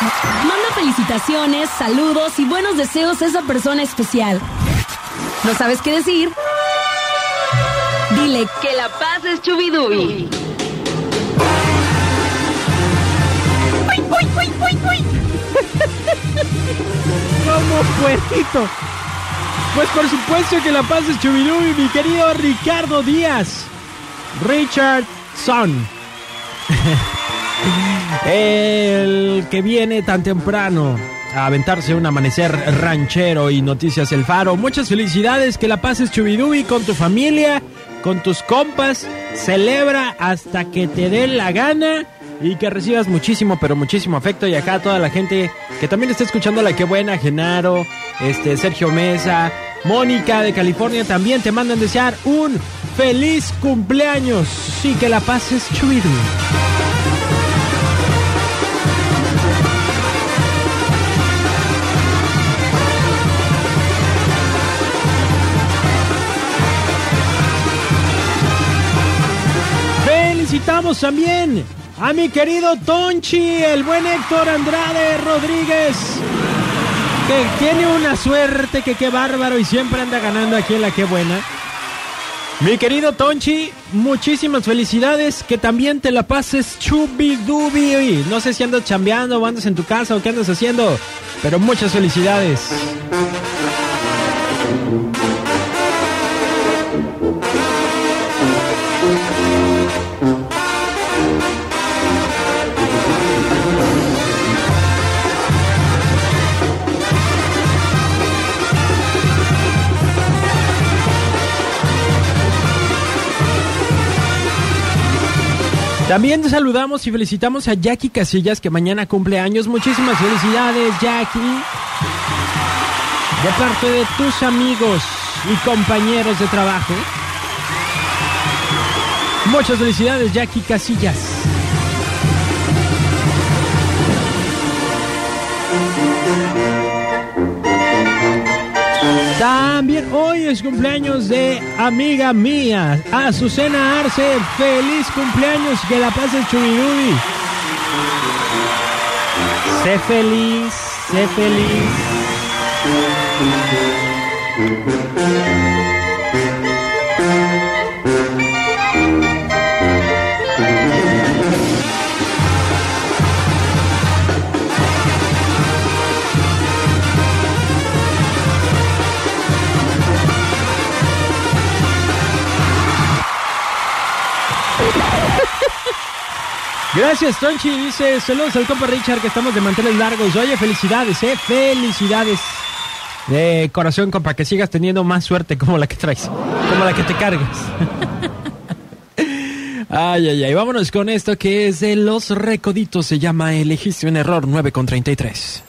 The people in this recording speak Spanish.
Manda felicitaciones, saludos y buenos deseos a esa persona especial. ¿No sabes qué decir? Dile que la paz es chubidubi. ¿Cómo puesto? Pues por supuesto que la paz es chubidubi, mi querido Ricardo Díaz. Richard Son. El que viene tan temprano a aventarse un amanecer ranchero y noticias El Faro. Muchas felicidades, que la pases chubidubi con tu familia, con tus compas. Celebra hasta que te dé la gana y que recibas muchísimo, pero muchísimo afecto. Y acá toda la gente que también está escuchando la que buena, Genaro, este, Sergio Mesa, Mónica de California también te mandan desear un feliz cumpleaños. Sí, que la pases chubidubi. Felicitamos también a mi querido Tonchi, el buen Héctor Andrade Rodríguez, que tiene una suerte que qué bárbaro y siempre anda ganando aquí en la que buena. Mi querido Tonchi, muchísimas felicidades, que también te la pases chubidubi. No sé si andas chambeando o andas en tu casa o qué andas haciendo, pero muchas felicidades. También saludamos y felicitamos a Jackie Casillas que mañana cumple años. Muchísimas felicidades, Jackie. De parte de tus amigos y compañeros de trabajo. Muchas felicidades, Jackie Casillas. Es cumpleaños de amiga mía, Azucena Arce. Feliz cumpleaños, que la pases chubidubi. Sé feliz, sé feliz. Gracias, Tonchi. Dice, saludos al compa Richard, que estamos de manteles largos. Oye, felicidades, eh, felicidades. De corazón, compa, que sigas teniendo más suerte como la que traes, como la que te cargas. ay, ay, ay. Vámonos con esto que es de los recoditos. Se llama Elegiste un error 9 con 33.